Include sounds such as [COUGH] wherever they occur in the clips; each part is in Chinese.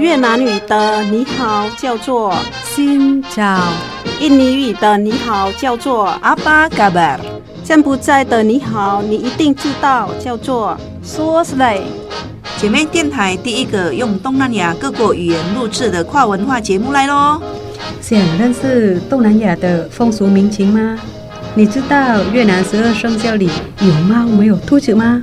越南语的你好叫做 Xin chào，印尼语的你好叫做 Apa kabar，柬埔寨的你好你一定知道叫做 Suo Slay。姐妹电台第一个用东南亚各国语言录制的跨文化节目来喽！想认识东南亚的风俗民情吗？你知道越南十二生肖里有猫没有兔子吗？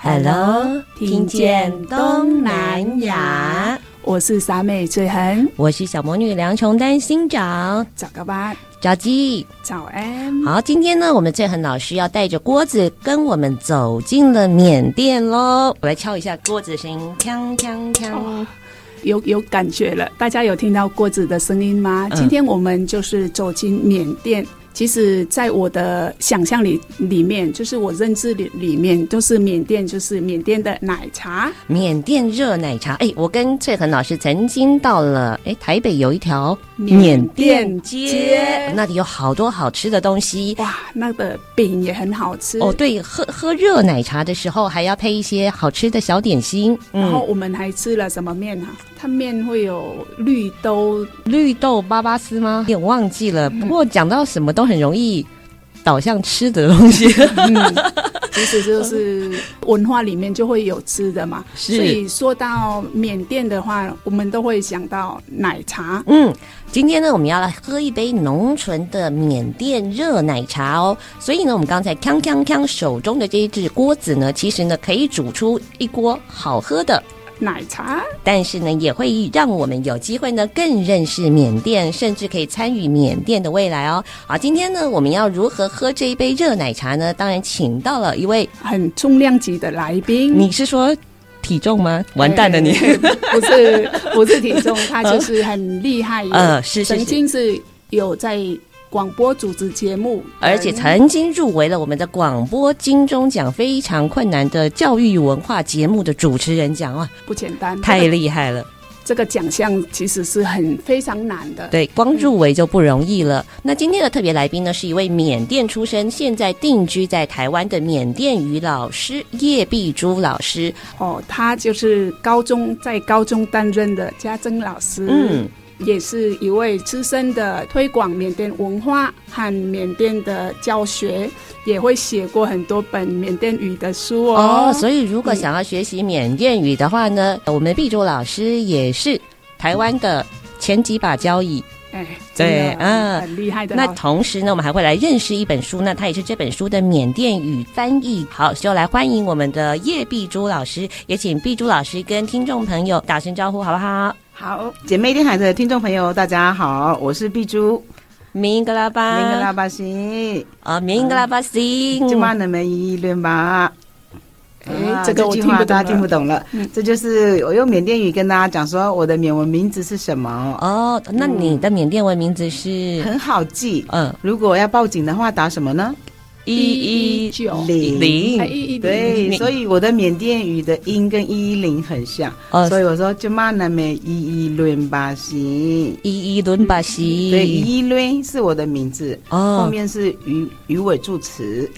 Hello，听见东南亚。我是傻妹翠恒，我是小魔女梁琼丹新长。早个班，早鸡，早安。好，今天呢，我们翠恒老师要带着锅子跟我们走进了缅甸喽。我来敲一下锅子的声音，锵锵锵，哦、有有感觉了。大家有听到锅子的声音吗？嗯、今天我们就是走进缅甸。其实，在我的想象里里面，就是我认知里里面，都是缅甸，就是缅甸的奶茶，缅甸热奶茶。哎，我跟翠恒老师曾经到了，哎，台北有一条缅甸街，那里有好多好吃的东西。哇，那个饼也很好吃。哦，对，喝喝热奶茶的时候，还要配一些好吃的小点心。嗯、然后我们还吃了什么面啊？它面会有绿豆绿豆巴巴丝吗？有点忘记了。不过讲到什么都很容易导向吃的东西。嗯，[LAUGHS] 其实就是文化里面就会有吃的嘛。所以说到缅甸的话，我们都会想到奶茶。嗯，今天呢，我们要来喝一杯浓醇的缅甸热奶茶哦。所以呢，我们刚才锵锵锵手中的这一只锅子呢，其实呢可以煮出一锅好喝的。奶茶，但是呢，也会让我们有机会呢更认识缅甸，甚至可以参与缅甸的未来哦。好，今天呢，我们要如何喝这一杯热奶茶呢？当然，请到了一位很重量级的来宾。你是说体重吗？完蛋了你，你不是 [LAUGHS] 不是体重，他就是很厉害。[LAUGHS] 呃，是，是，是，曾经是有在。广播主持节目，而且曾经入围了我们的广播金钟奖，非常困难的教育文化节目的主持人奖啊，不简单，太厉害了。这个奖项其实是很非常难的，对，光入围就不容易了。嗯、那今天的特别来宾呢，是一位缅甸出生，现在定居在台湾的缅甸语老师叶碧珠老师。哦，他就是高中在高中担任的家政老师。嗯。也是一位资深的推广缅甸文化和缅甸的教学，也会写过很多本缅甸语的书哦。哦，所以如果想要学习缅甸语的话呢，嗯、我们碧珠老师也是台湾的前几把交椅。哎，对，嗯，很厉害的。那同时呢，我们还会来认识一本书，那它也是这本书的缅甸语翻译。好，就来欢迎我们的叶碧珠老师，也请碧珠老师跟听众朋友打声招呼，好不好？好，姐妹电台的听众朋友，大家好，我是碧珠，明格拉巴，明格拉巴西，啊，明格拉巴西，就骂你们一轮吧。哎、啊，这个我听不懂，大家听不懂了。嗯，这就是我用缅甸语跟大家讲说，我的缅文名字是什么。哦，那你的缅甸文名字是？嗯、很好记。嗯，如果要报警的话，打什么呢？一一九。零，对，所以我的缅甸语的音跟一一零很像，哦、所以我说就骂那么一一轮巴西，一一轮巴西，对，一一轮是我的名字，哦，后面是语语尾助词，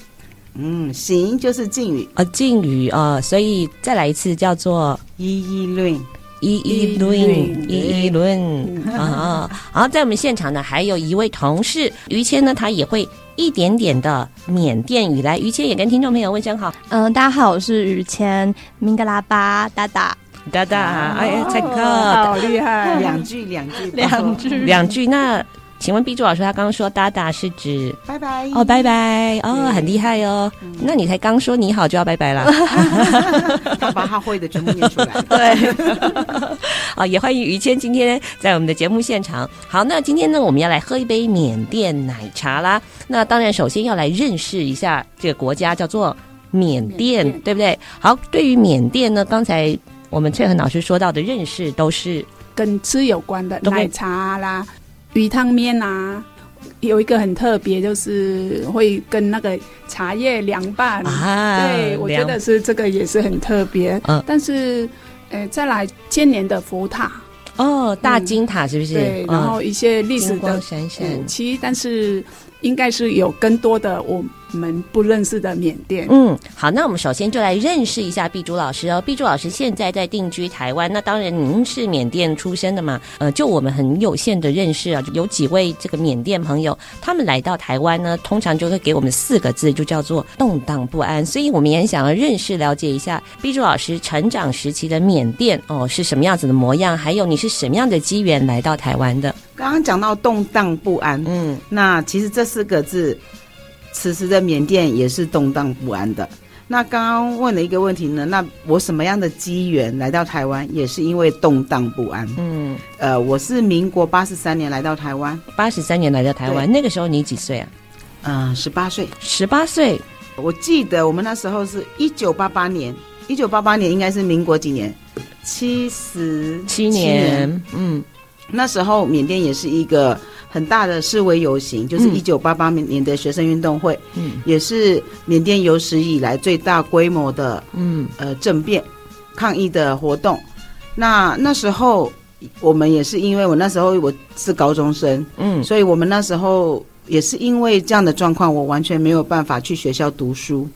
嗯，行就是敬语，啊，敬语啊，所以再来一次叫做一一轮，一一轮，一一轮啊，好，在我们现场呢，还有一位同事于谦呢，他也会。一点点的缅甸语来，于谦也跟听众朋友问声好。嗯，大家好，我是于谦，明格拉巴，达达达达，哎，蔡克，好厉害，两句，两句，两句，两句。那请问碧珠老师，他刚刚说哒哒是指拜拜哦，拜拜哦，很厉害哦。那你才刚说你好就要拜拜了，[LAUGHS] 他把他会的全部念出来。[LAUGHS] 对，啊，也欢迎于谦今天在我们的节目现场。好，那今天呢，我们要来喝一杯缅甸奶茶啦。那当然，首先要来认识一下这个国家，叫做缅甸，缅甸，对不对？好，对于缅甸呢，刚才我们翠恒老师说到的认识都是跟吃有关的，奶茶啦、鱼汤面啊。有一个很特别，就是会跟那个茶叶凉拌啊。对，我觉得是这个也是很特别。嗯，但是，呃，再来千年的佛塔哦，大金塔是不是？嗯、对，然后一些历史的闪闪，其实但是应该是有更多的我。我们不认识的缅甸，嗯，好，那我们首先就来认识一下碧珠老师哦。碧珠老师现在在定居台湾，那当然您是缅甸出生的嘛，呃，就我们很有限的认识啊，有几位这个缅甸朋友，他们来到台湾呢，通常就会给我们四个字，就叫做动荡不安。所以我们也想要认识了解一下碧珠老师成长时期的缅甸哦，是什么样子的模样，还有你是什么样的机缘来到台湾的？刚刚讲到动荡不安，嗯，那其实这四个字。此时的缅甸也是动荡不安的。那刚刚问了一个问题呢？那我什么样的机缘来到台湾，也是因为动荡不安。嗯，呃，我是民国八十三年来到台湾，八十三年来到台湾，那个时候你几岁啊？嗯，十八岁，十八岁。我记得我们那时候是一九八八年，一九八八年应该是民国几年？七十七年。嗯，那时候缅甸也是一个。很大的示威游行，就是一九八八年的学生运动会，嗯，也是缅甸有史以来最大规模的，嗯，呃，政变抗议的活动。那那时候我们也是因为我那时候我是高中生，嗯，所以我们那时候也是因为这样的状况，我完全没有办法去学校读书。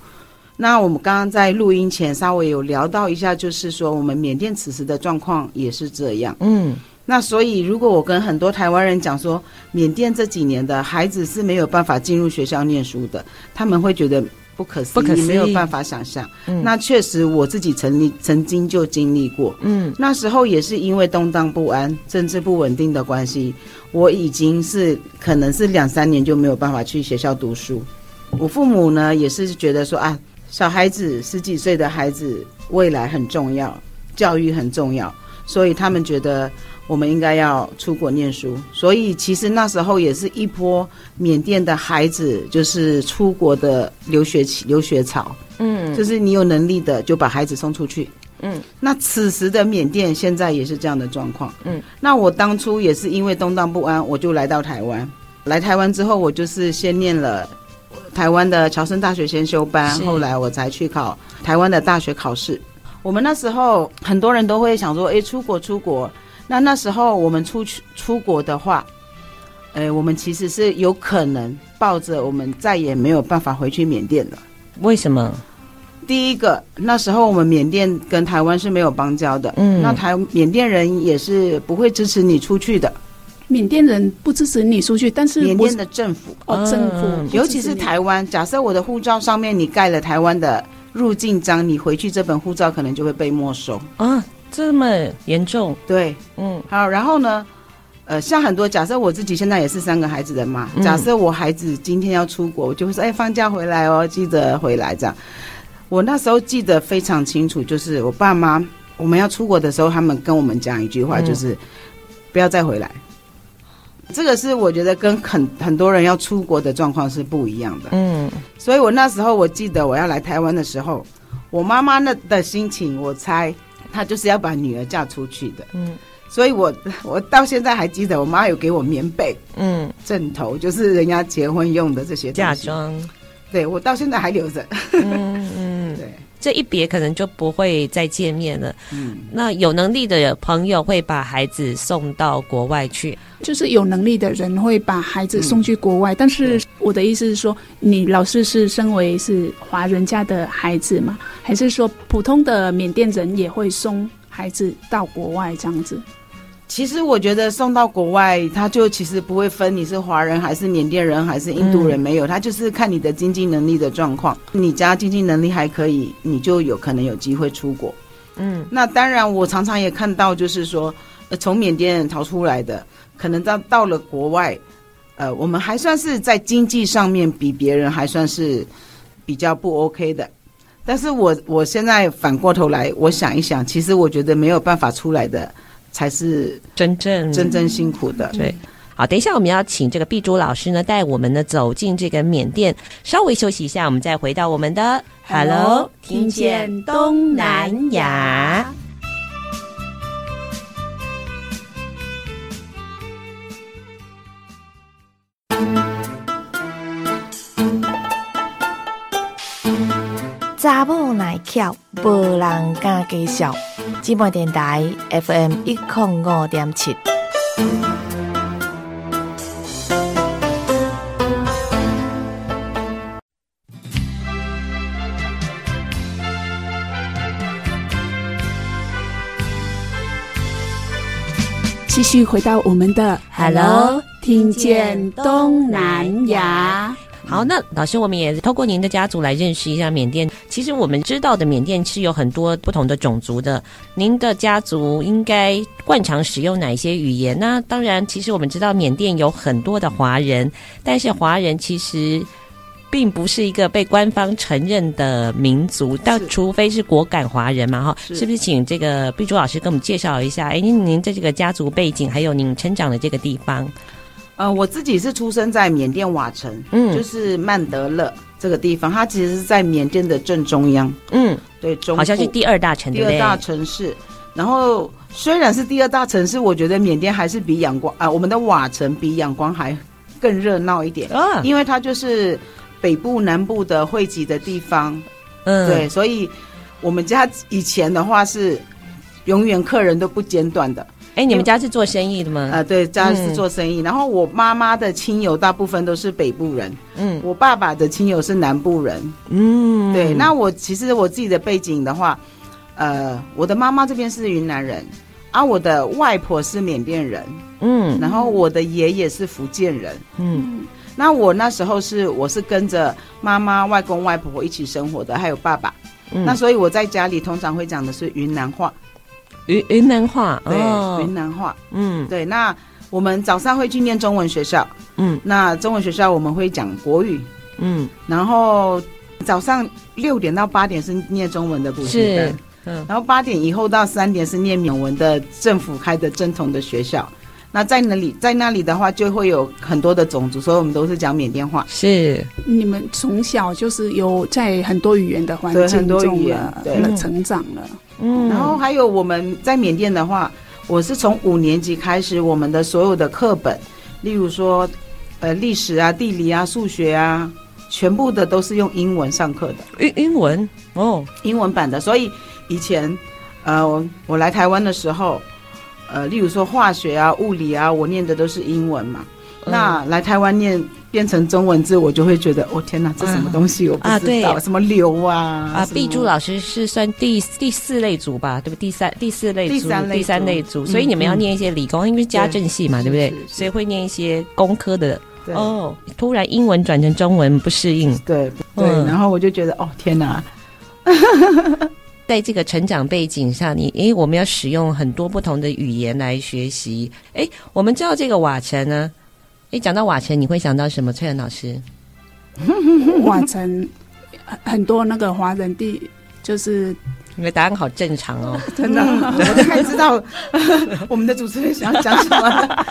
那我们刚刚在录音前稍微有聊到一下，就是说我们缅甸此时的状况也是这样，嗯。那所以，如果我跟很多台湾人讲说，缅甸这几年的孩子是没有办法进入学校念书的，他们会觉得不可思议，没有办法想象。嗯，那确实我自己曾历曾经就经历过。嗯，那时候也是因为动荡不安、政治不稳定的关系，我已经是可能是两三年就没有办法去学校读书。我父母呢也是觉得说啊，小孩子十几岁的孩子未来很重要，教育很重要，所以他们觉得。我们应该要出国念书，所以其实那时候也是一波缅甸的孩子就是出国的留学期留学潮，嗯，就是你有能力的就把孩子送出去，嗯，那此时的缅甸现在也是这样的状况，嗯，那我当初也是因为动荡不安，我就来到台湾，来台湾之后，我就是先念了台湾的侨生大学先修班，后来我才去考台湾的大学考试。我们那时候很多人都会想说，诶，出国出国。那那时候我们出去出国的话，呃，我们其实是有可能抱着我们再也没有办法回去缅甸了。为什么？第一个，那时候我们缅甸跟台湾是没有邦交的，嗯，那台缅甸人也是不会支持你出去的。缅甸人不支持你出去，但是缅甸的政府哦，政府，尤其是台湾，假设我的护照上面你盖了台湾的入境章，你回去这本护照可能就会被没收啊。这么严重？对，嗯，好，然后呢，呃，像很多假设我自己现在也是三个孩子的妈，假设我孩子今天要出国，我就会说，哎，放假回来哦，记得回来这样。我那时候记得非常清楚，就是我爸妈我们要出国的时候，他们跟我们讲一句话，就是、嗯、不要再回来。这个是我觉得跟很很多人要出国的状况是不一样的，嗯，所以我那时候我记得我要来台湾的时候，我妈妈那的心情，我猜。他就是要把女儿嫁出去的，嗯，所以我我到现在还记得，我妈有给我棉被，嗯，枕头，就是人家结婚用的这些嫁妆，对，我到现在还留着，嗯这一别可能就不会再见面了，嗯，那有能力的朋友会把孩子送到国外去，就是有能力的人会把孩子送去国外，但是我的意思是说，你老师是身为是华人家的孩子吗？还是说普通的缅甸人也会送孩子到国外这样子？其实我觉得送到国外，他就其实不会分你是华人还是缅甸人还是印度人，没有，他就是看你的经济能力的状况。你家经济能力还可以，你就有可能有机会出国。嗯，那当然，我常常也看到，就是说，呃，从缅甸逃出来的，可能到到了国外，呃，我们还算是在经济上面比别人还算是比较不 OK 的。但是我我现在反过头来，我想一想，其实我觉得没有办法出来的才是真正真正辛苦的。对，好，等一下我们要请这个碧珠老师呢带我们呢走进这个缅甸，稍微休息一下，我们再回到我们的 Hello，听见东南亚。查某耐巧，无人敢介绍。姊妹电台 FM 一零五点七。继续回到我们的 Hello，听见东南亚。好，那老师，我们也透过您的家族来认识一下缅甸。其实我们知道的缅甸是有很多不同的种族的。您的家族应该惯常使用哪些语言？那当然，其实我们知道缅甸有很多的华人，但是华人其实。并不是一个被官方承认的民族，但除非是果敢华人嘛，哈，是不是？请这个碧珠老师给我们介绍一下，哎，您您的这个家族背景，还有您成长的这个地方。呃，我自己是出生在缅甸瓦城，嗯，就是曼德勒这个地方，它其实是在缅甸的正中央，嗯，对，中好像是第二大城，第二大城市。然后虽然是第二大城市，我觉得缅甸还是比仰光啊、呃，我们的瓦城比仰光还更热闹一点啊，因为它就是。北部、南部的汇集的地方，嗯，对，所以我们家以前的话是永远客人都不间断的。哎、欸，你们家是做生意的吗？啊、呃，对，家是做生意。嗯、然后我妈妈的亲友大部分都是北部人，嗯，我爸爸的亲友是南部人，嗯，对。那我其实我自己的背景的话，呃，我的妈妈这边是云南人，啊、我的外婆是缅甸人，嗯，然后我的爷爷是福建人，嗯。那我那时候是我是跟着妈妈、外公、外婆一起生活的，还有爸爸。嗯、那所以我在家里通常会讲的是云南话，云云南话，对，哦、云南话。嗯，对。那我们早上会去念中文学校，嗯，那中文学校我们会讲国语，嗯，然后早上六点到八点是念中文的补习班，嗯，然后八点以后到三点是念缅文的政府开的正统的学校。那在那里，在那里的话，就会有很多的种族，所以我们都是讲缅甸话。是，你们从小就是有在很多语言的环境中对成长了。嗯，然后还有我们在缅甸的话，我是从五年级开始，我们的所有的课本，例如说，呃，历史啊、地理啊、数学啊，全部的都是用英文上课的。英英文哦，英文版的。所以以前，呃，我我来台湾的时候。呃，例如说化学啊、物理啊，我念的都是英文嘛。嗯、那来台湾念变成中文字，我就会觉得，哦天哪，这什么东西？我不知道，啊对什么流啊？啊，碧珠老师是算第第四类组吧？对不？第三第四类组，第三类组。所以你们要念一些理工，嗯、因为家政系嘛，对，对不对？所以会念一些工科的。对哦，突然英文转成中文不适应。对对，嗯、然后我就觉得，哦天哪！在这个成长背景下，你诶，我们要使用很多不同的语言来学习。诶，我们知道这个瓦城呢，诶，讲到瓦城，你会想到什么？翠兰老师，[LAUGHS] 瓦城很多那个华人地，就是你的答案好正常哦，[LAUGHS] 真的，[LAUGHS] 我大概知道 [LAUGHS] 我们的主持人想要讲什么。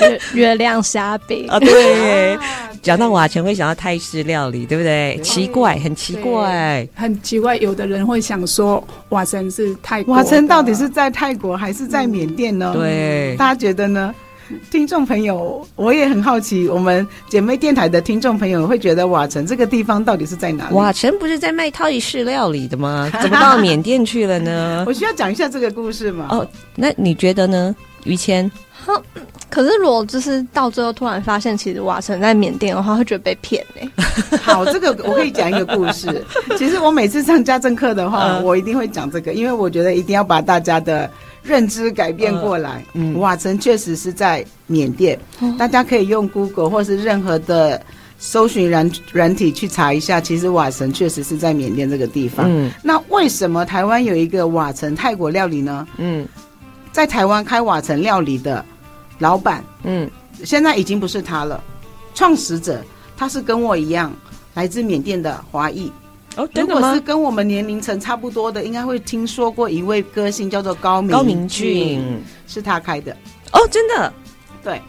月月亮虾饼啊，对。讲到瓦城会想到泰式料理，对不对？对奇怪，很奇怪，很奇怪。有的人会想说，瓦城是泰国，瓦城到底是在泰国还是在缅甸呢？嗯、对，大家觉得呢？[LAUGHS] 听众朋友，我也很好奇，我们姐妹电台的听众朋友会觉得瓦城这个地方到底是在哪里？瓦城不是在卖泰式料理的吗？怎么到缅甸去了呢？[LAUGHS] 我需要讲一下这个故事吗？哦，那你觉得呢，于谦？哼，可是如果就是到最后突然发现，其实瓦城在缅甸的话，会觉得被骗呢、欸。[LAUGHS] 好，这个我可以讲一个故事。[LAUGHS] 其实我每次上家政课的话，嗯、我一定会讲这个，因为我觉得一定要把大家的认知改变过来。嗯，瓦城确实是在缅甸，嗯、大家可以用 Google 或是任何的搜寻软软体去查一下。其实瓦城确实是在缅甸这个地方。嗯，那为什么台湾有一个瓦城泰国料理呢？嗯。在台湾开瓦城料理的老板，嗯，现在已经不是他了。创始者他是跟我一样来自缅甸的华裔。如果是跟我们年龄层差不多的，应该会听说过一位歌星叫做高明高明俊，是他开的。哦，真的？对。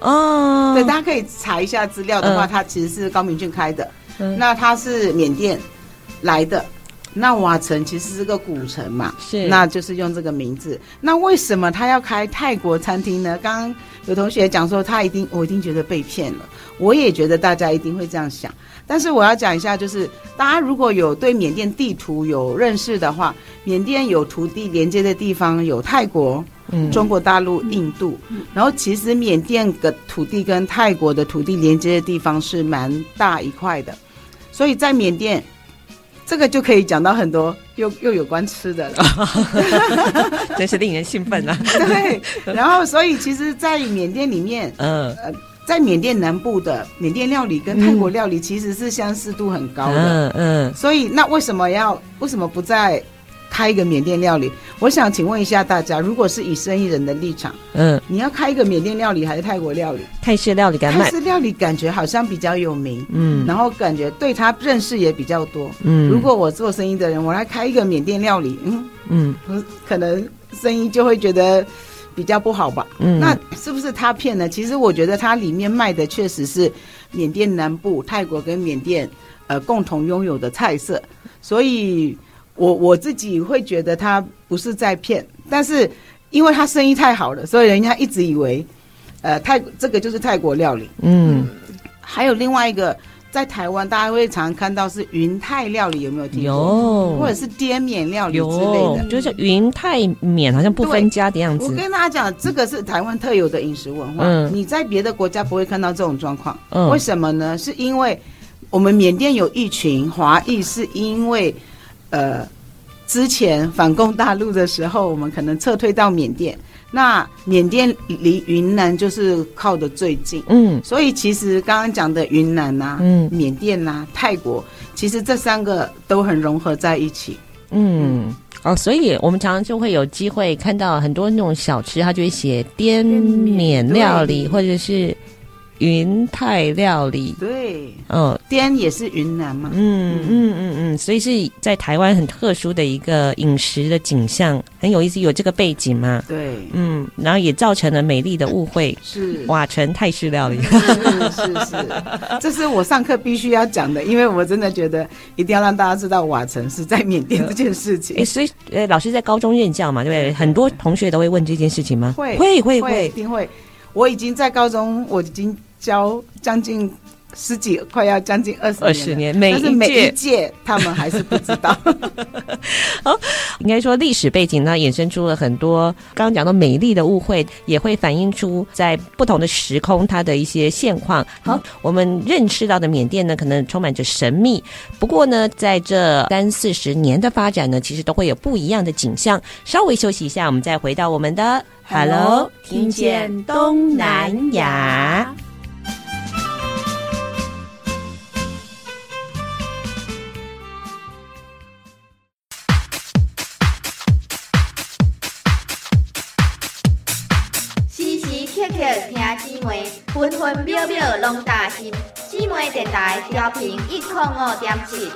哦，对，大家可以查一下资料的话，他其实是高明俊开的。嗯，那他是缅甸来的。那瓦城其实是个古城嘛，是，那就是用这个名字。那为什么他要开泰国餐厅呢？刚刚有同学讲说他一定，我一定觉得被骗了。我也觉得大家一定会这样想。但是我要讲一下，就是大家如果有对缅甸地图有认识的话，缅甸有土地连接的地方有泰国、嗯、中国大陆、印度，然后其实缅甸的土地跟泰国的土地连接的地方是蛮大一块的，所以在缅甸。这个就可以讲到很多又又有关吃的了，[LAUGHS] 真是令人兴奋啊！对，然后所以其实，在缅甸里面，嗯呃，在缅甸南部的缅甸料理跟泰国料理其实是相似度很高的，嗯嗯，所以那为什么要为什么不在？开一个缅甸料理，我想请问一下大家，如果是以生意人的立场，嗯，你要开一个缅甸料理还是泰国料理？泰式料理，泰式料理感觉好像比较有名，嗯，然后感觉对他认识也比较多，嗯。如果我做生意的人，我来开一个缅甸料理，嗯嗯，可能生意就会觉得比较不好吧，嗯。那是不是他骗呢？其实我觉得它里面卖的确实是缅甸南部泰国跟缅甸呃共同拥有的菜色，所以。我我自己会觉得他不是在骗，但是因为他生意太好了，所以人家一直以为，呃，泰这个就是泰国料理。嗯，还有另外一个，在台湾大家会常常看到是云泰料理，有没有听过？有，或者是滇缅料理之类的，就是云泰缅好像不分家的样子。我跟大家讲，这个是台湾特有的饮食文化，嗯，你在别的国家不会看到这种状况。嗯，为什么呢？是因为我们缅甸有一群华裔，是因为。呃，之前反攻大陆的时候，我们可能撤退到缅甸。那缅甸离云南就是靠的最近，嗯，所以其实刚刚讲的云南呐、啊，嗯，缅甸呐、啊，泰国，其实这三个都很融合在一起，嗯，哦，所以我们常常就会有机会看到很多那种小吃，它就会写滇缅料理，或者是。云泰料理，对，嗯，滇也是云南嘛，嗯嗯嗯嗯，所以是在台湾很特殊的一个饮食的景象，很有意思，有这个背景嘛，对，嗯，然后也造成了美丽的误会，是瓦城泰式料理，[LAUGHS] 是是是，这是我上课必须要讲的，因为我真的觉得一定要让大家知道瓦城是在缅甸这件事情。[LAUGHS] 哎，所以呃，老师在高中任教嘛，对不对？很多同学都会问这件事情吗？会会会会，一定会。我已经在高中，我已经。教将近十几，快要将近二十二十年，每一届，每一届他们还是不知道。[LAUGHS] 好，应该说历史背景呢，衍生出了很多刚刚讲到美丽的误会，也会反映出在不同的时空它的一些现况。好，嗯、我们认识到的缅甸呢，可能充满着神秘。不过呢，在这三四十年的发展呢，其实都会有不一样的景象。稍微休息一下，我们再回到我们的 Hello，听见东南亚。分分秒秒拢担心，姊妹电台调频一零五点七。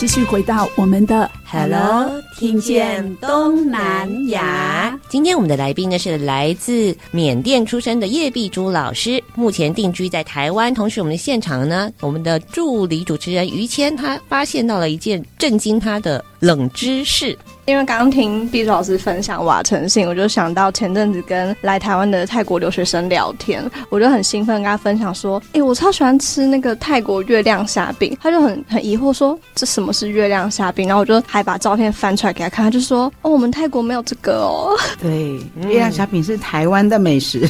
继续回到我们的 Hello，听见东南亚。今天我们的来宾呢是来自缅甸出生的叶碧珠老师，目前定居在台湾。同时，我们的现场呢，我们的助理主持人于谦，他发现到了一件震惊他的冷知识。因为刚刚听碧珠老师分享瓦城信，我就想到前阵子跟来台湾的泰国留学生聊天，我就很兴奋跟他分享说：“哎，我超喜欢吃那个泰国月亮虾饼。”他就很很疑惑说：“这什么是月亮虾饼？”然后我就还把照片翻出来给他看，他就说：“哦，我们泰国没有这个哦。”对，月亮虾饼是台湾的美食。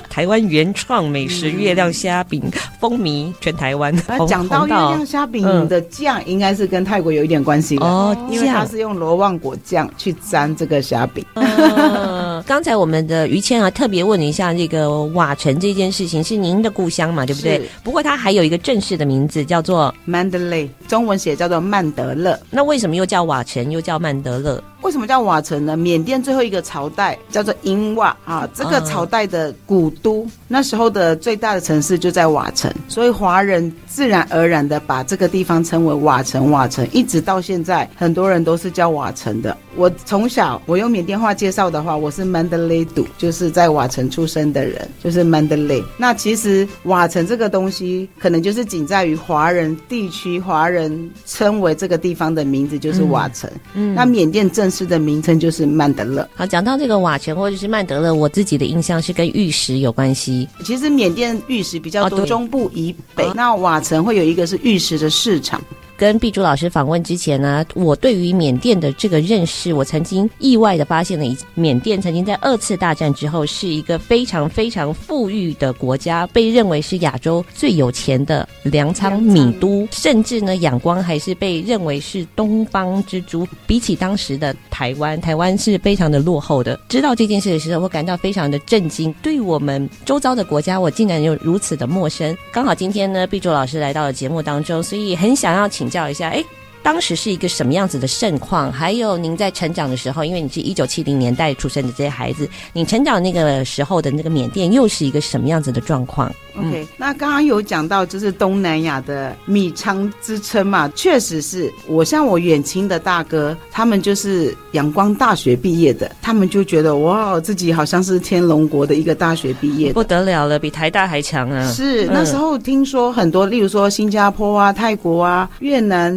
[LAUGHS] 台湾原创美食月亮虾饼风靡全台湾。讲到月亮虾饼的酱，应该是跟泰国有一点关系的哦，因为它是用罗旺果酱去沾这个虾饼。嗯，[LAUGHS] 刚才我们的于谦啊，特别问了一下这个瓦城这件事情，是您的故乡嘛？对不对？不过它还有一个正式的名字，叫做曼德勒，中文写叫做曼德勒。那为什么又叫瓦城，又叫曼德勒？为什么叫瓦城呢？缅甸最后一个朝代叫做英瓦啊，这个朝代的古都，那时候的最大的城市就在瓦城，所以华人自然而然的把这个地方称为瓦城。瓦城一直到现在，很多人都是叫瓦城的。我从小我用缅甸话介绍的话，我是曼德雷杜，就是在瓦城出生的人，就是 Mandalay。那其实瓦城这个东西，可能就是仅在于华人地区，华人称为这个地方的名字就是瓦城。嗯，那缅甸正式的名称就是曼德勒。好，讲到这个瓦城或者是曼德勒，我自己的印象是跟玉石有关系。其实缅甸玉石比较多，中部以北，那瓦城会有一个是玉石的市场。跟碧珠老师访问之前呢，我对于缅甸的这个认识，我曾经意外的发现了，缅甸曾经在二次大战之后是一个非常非常富裕的国家，被认为是亚洲最有钱的粮仓米都，甚至呢，仰光还是被认为是东方之珠。比起当时的台湾，台湾是非常的落后的。知道这件事的时候，我感到非常的震惊，对我们周遭的国家，我竟然有如此的陌生。刚好今天呢，碧珠老师来到了节目当中，所以很想要请。请教一下，哎，当时是一个什么样子的盛况？还有您在成长的时候，因为你是一九七零年代出生的这些孩子，你成长那个时候的那个缅甸又是一个什么样子的状况？OK，那刚刚有讲到就是东南亚的米仓之称嘛，确实是我像我远亲的大哥，他们就是仰光大学毕业的，他们就觉得哇，自己好像是天龙国的一个大学毕业，不得了了，比台大还强啊！是那时候听说很多，例如说新加坡啊、泰国啊、越南。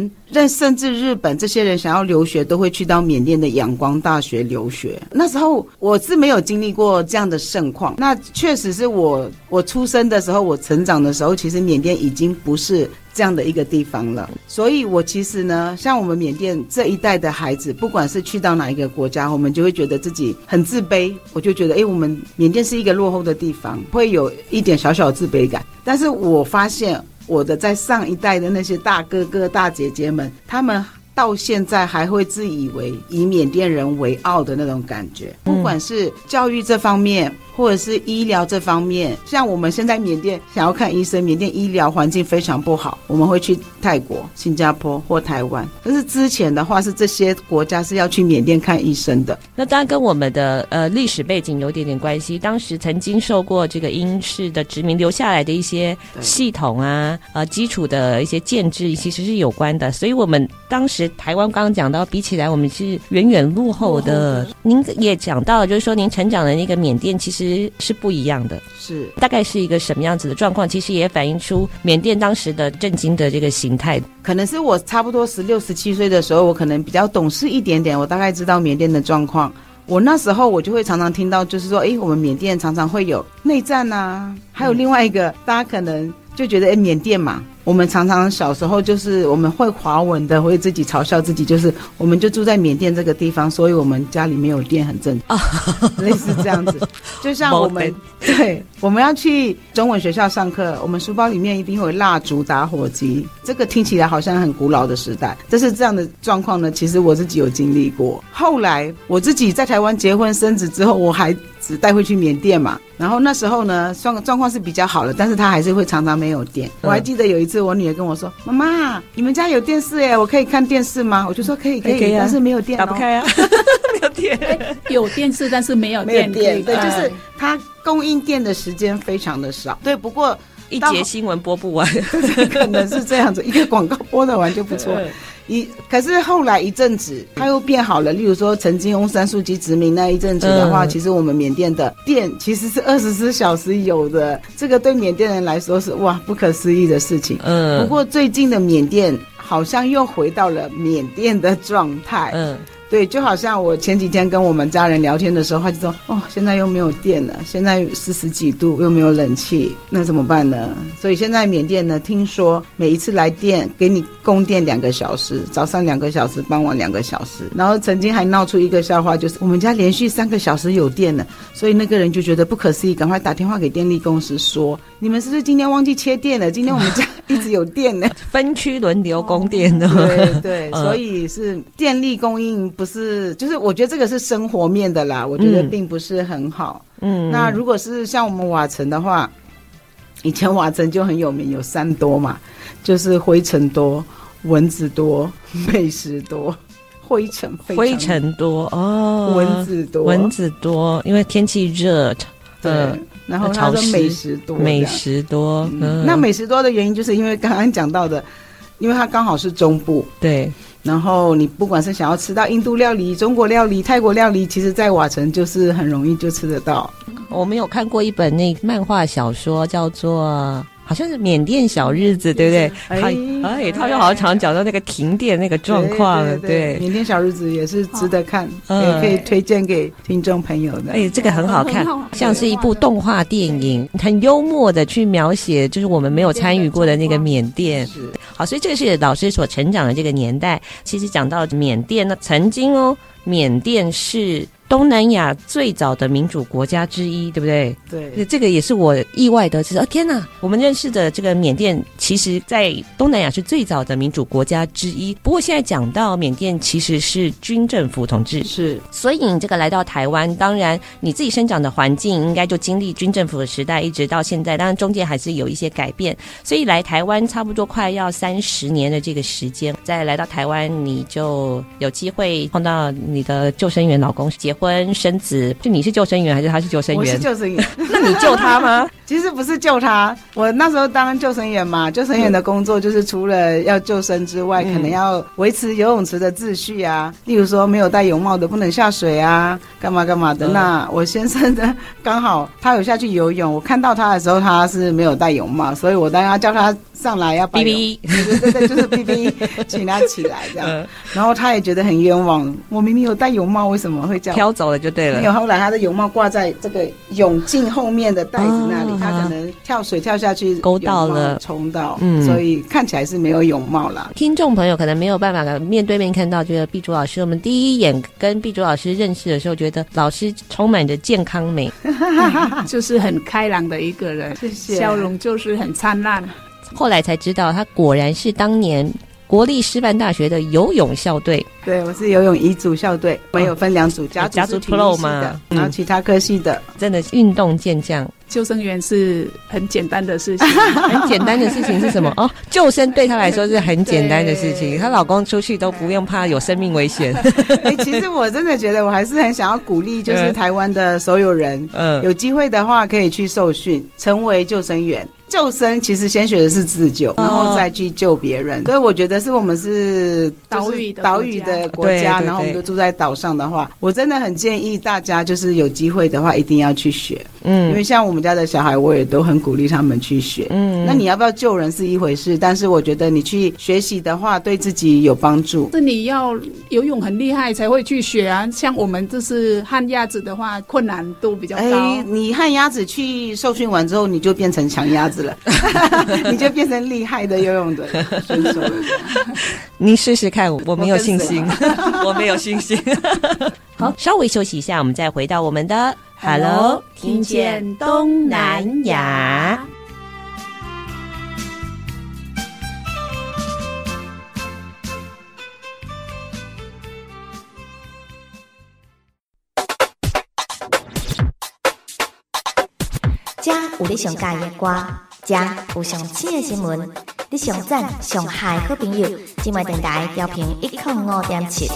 甚至日本这些人想要留学，都会去到缅甸的仰光大学留学。那时候我是没有经历过这样的盛况。那确实是我我出生的时候，我成长的时候，其实缅甸已经不是这样的一个地方了。所以，我其实呢，像我们缅甸这一代的孩子，不管是去到哪一个国家，我们就会觉得自己很自卑。我就觉得，哎，我们缅甸是一个落后的地方，会有一点小小自卑感。但是我发现。我的在上一代的那些大哥哥大姐姐们，他们到现在还会自以为以缅甸人为傲的那种感觉，不管是教育这方面。或者是医疗这方面，像我们现在缅甸想要看医生，缅甸医疗环境非常不好，我们会去泰国、新加坡或台湾。但是之前的话，是这些国家是要去缅甸看医生的。那当然跟我们的呃历史背景有点点关系。当时曾经受过这个英式的殖民留下来的一些系统啊，呃基础的一些建制，其实是有关的。所以我们当时台湾刚刚讲到，比起来我们是远远落后的。您也讲到了，就是说您成长的那个缅甸其实。是不一样的，是大概是一个什么样子的状况？其实也反映出缅甸当时的震惊的这个形态。可能是我差不多十六、十七岁的时候，我可能比较懂事一点点，我大概知道缅甸的状况。我那时候我就会常常听到，就是说，诶，我们缅甸常常会有内战啊，还有另外一个，大家可能就觉得，诶，缅甸嘛。我们常常小时候就是我们会华文的，会自己嘲笑自己，就是我们就住在缅甸这个地方，所以我们家里没有电很正常，[LAUGHS] 类似这样子。就像我们 [LAUGHS] 对我们要去中文学校上课，我们书包里面一定会有蜡烛、打火机。这个听起来好像很古老的时代，但是这样的状况呢，其实我自己有经历过。后来我自己在台湾结婚生子之后，我还只带回去缅甸嘛。然后那时候呢，状状况是比较好了，但是他还是会常常没有电。我还记得有一次。我女儿跟我说：“妈妈，你们家有电视耶，我可以看电视吗？”我就说：“可以，可以，可以啊，但是没有电，打不开啊，[LAUGHS] 没有电。有电视，但是没有电，没有电。对，就是它供应电的时间非常的少。对，不过一节新闻播不完，[LAUGHS] 可能是这样子，一个广告播得完就不错。”一可是后来一阵子，它又变好了。例如说，曾经翁山苏姬殖民那一阵子的话，嗯、其实我们缅甸的电其实是二十四小时有的。这个对缅甸人来说是哇不可思议的事情。嗯。不过最近的缅甸好像又回到了缅甸的状态。嗯。对，就好像我前几天跟我们家人聊天的时候，他就说：“哦，现在又没有电了，现在四十几度，又没有冷气，那怎么办呢？”所以现在缅甸呢，听说每一次来电给你供电两个小时，早上两个小时，傍晚两个小时。然后曾经还闹出一个笑话，就是我们家连续三个小时有电了，所以那个人就觉得不可思议，赶快打电话给电力公司说：“你们是不是今天忘记切电了？今天我们家 [LAUGHS] 一直有电呢，分区轮流供电的。”对对，[LAUGHS] 所以是电力供应。不是，就是我觉得这个是生活面的啦，我觉得并不是很好。嗯，那如果是像我们瓦城的话，以前瓦城就很有名，有山多嘛，就是灰尘多、蚊子多、[LAUGHS] 美食多、灰尘，灰尘多哦，蚊子多，蚊子多，因为天气热，对，然后他说美食多，美食多。嗯，那美食多的原因就是因为刚刚讲到的，因为它刚好是中部，对。然后你不管是想要吃到印度料理、中国料理、泰国料理，其实在瓦城就是很容易就吃得到。我们有看过一本那漫画小说，叫做。好像是缅甸小日子，对不对？哎，哎，他就好像常讲到那个停电那个状况，对，对，对，对。缅甸小日子也是值得看，哦、也可以推荐给听众朋友的。哎，这个很好看，像是一部动画电影，很幽默的去描写，就是我们没有参与过的那个缅甸。是。好，所以这个是老师所成长的这个年代。其实讲到缅甸呢，曾经哦，缅甸是。东南亚最早的民主国家之一，对不对？对，这个也是我意外的知道。哦，天哪，我们认识的这个缅甸，其实在东南亚是最早的民主国家之一。不过现在讲到缅甸，其实是军政府统治，是。所以你这个来到台湾，当然你自己生长的环境应该就经历军政府的时代，一直到现在。当然中间还是有一些改变。所以来台湾差不多快要三十年的这个时间，再来到台湾，你就有机会碰到你的救生员老公结婚生子，就你是救生员还是他是救生员？我是救生员。[LAUGHS] 那你救他吗？[LAUGHS] 其实不是救他，我那时候当救生员嘛，救生员的工作就是除了要救生之外，嗯、可能要维持游泳池的秩序啊，例如说没有戴泳帽的不能下水啊，干嘛干嘛的。嗯、那我先生呢，刚好他有下去游泳，我看到他的时候他是没有戴泳帽，所以我当然要叫他上来要哔哔，对对对，就是哔哔，请他起来这样。嗯、然后他也觉得很冤枉，我明明有戴泳帽，为什么会这样飘走了？就对了。没有，后来他的泳帽挂在这个泳镜后面的袋子那里，哦、他可能跳水跳下去勾到了，冲到，嗯，所以看起来是没有泳帽啦。听众朋友可能没有办法面对面看到，觉得碧竹老师，我们第一眼跟碧竹老师认识的时候，觉得老师充满着健康美，[LAUGHS] 就是很开朗的一个人，谢谢，笑容就是很灿烂。后来才知道，他果然是当年。国立师范大学的游泳校队，对，我是游泳乙组校队，没有分两组，甲组是体育系的，然后其他科系的，真的运动健将。救生员是很简单的事情，[LAUGHS] 很简单的事情是什么？哦，救生对他来说是很简单的事情，她老公出去都不用怕有生命危险。哎，其实我真的觉得，我还是很想要鼓励，就是台湾的所有人，嗯，有机会的话可以去受训，成为救生员。救生其实先学的是自救，然后再去救别人。所以我觉得是我们是岛屿岛屿的国家，然后我们就住在岛上的话，我真的很建议大家就是有机会的话一定要去学。嗯，因为像我们家的小孩，我也都很鼓励他们去学。嗯，那你要不要救人是一回事，但是我觉得你去学习的话，对自己有帮助。是你要游泳很厉害才会去学啊。像我们就是旱鸭子的话，困难度比较高。哎，你旱鸭子去受训完之后，你就变成强鸭子。了，[LAUGHS] [LAUGHS] 你就变成厉害的游泳的选手了。[LAUGHS] 你试试看，我没有信心，我，没有信心。好，稍微休息一下，我们再回到我们的 Hello，听见东南亚。这有你上喜欢的歌。有上新的新闻，你上赞上嗨好朋友，今晚电台调频一零五点七。